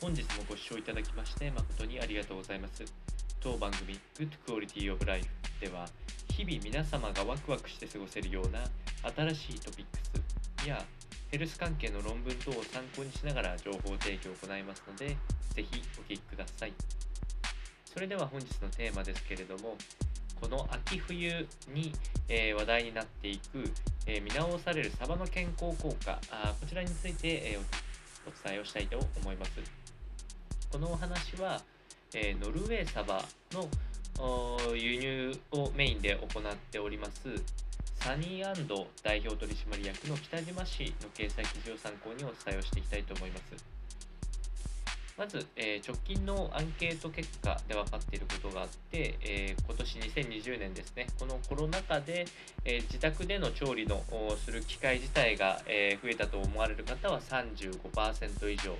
本日もご視聴いただきまして誠にありがとうございます。当番組 Good Quality of Life では日々皆様がワクワクして過ごせるような新しいトピックスやヘルス関係の論文等を参考にしながら情報提供を行いますので、ぜひお聞きください。それでは本日のテーマですけれども、この秋冬に、えー、話題になっていく、えー、見直されるサバの健康効果あこちらについて、えー、お伝えをしたいと思いますこのお話は、えノルウェーサバの輸入をメインで行っておりますサニーアンド代表取締役の北島氏の掲載記事を参考にお伝えをしていきたいと思います。まず、えー、直近のアンケート結果で分かっていることがあって、えー、今年2020年ですね、このコロナ禍で、えー、自宅での調理のする機会自体が、え増えたと思われる方は35%以上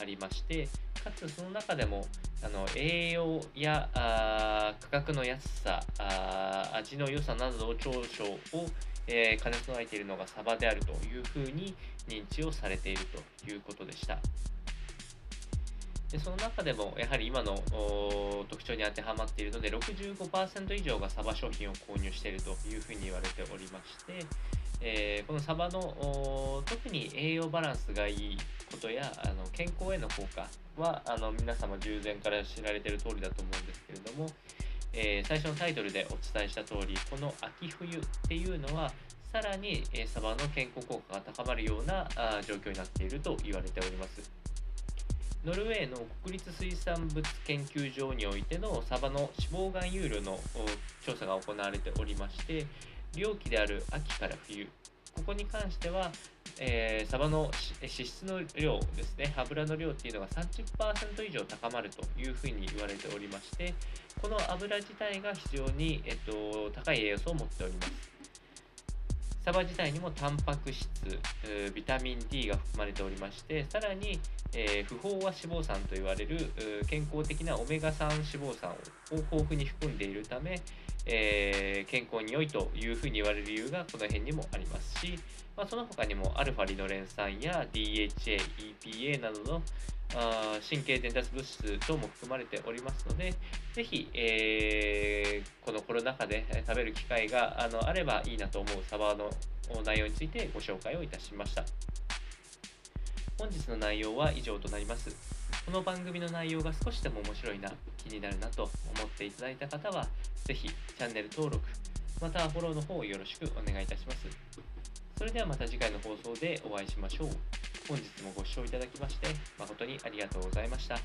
ありまして、かつその中でもあの栄養やあ価格の安さあ味の良さなどの長所を、えー、兼ね備えているのがサバであるというふうに認知をされているということでした。でその中でもやはり今の特徴に当てはまっているので65%以上がサバ商品を購入しているというふうに言われておりまして、えー、このサバの特に栄養バランスがいいことやあの健康への効果はあの皆様従前から知られている通りだと思うんですけれども、えー、最初のタイトルでお伝えした通りこの秋冬っていうのはさらに、えサバの健康効果が高まるようなあ状況になっていると言われております。ノルウェーの国立水産物研究所においてのサバの脂肪肝有量の調査が行われておりまして漁期である秋から冬ここに関してはえー、サバの脂質の量ですね、油の量っていうのが30%以上高まるというふうに言われておりまして、この油自体が非常に、えっと、高い栄養素を持っております。サバ自体にもタンパク質、ビタミン D が含まれておりまして、さらに、えー、不飽和脂肪酸と言われる健康的なオメガ3脂肪酸を豊富に含んでいるため、えー、健康に良いというふうに言われる理由がこの辺にもありますし、まあ、その他にも α リノレン酸や DHA、EPA などのあ神経伝達物質等も含まれておりますので、ぜひ、えー、このコロナ禍で食べる機会があのあればいいなと思うサバの内容についてご紹介をいたしました。本日の内容は以上となります。この番組の内容が少しでも面白いな、気になるなと思っていただいた方は、ぜひチャンネル登録、またフォローの方をよろしくお願いいたします。それではまた次回の放送でお会いしましょう。本日もご視聴いただきまして誠にありがとうございました。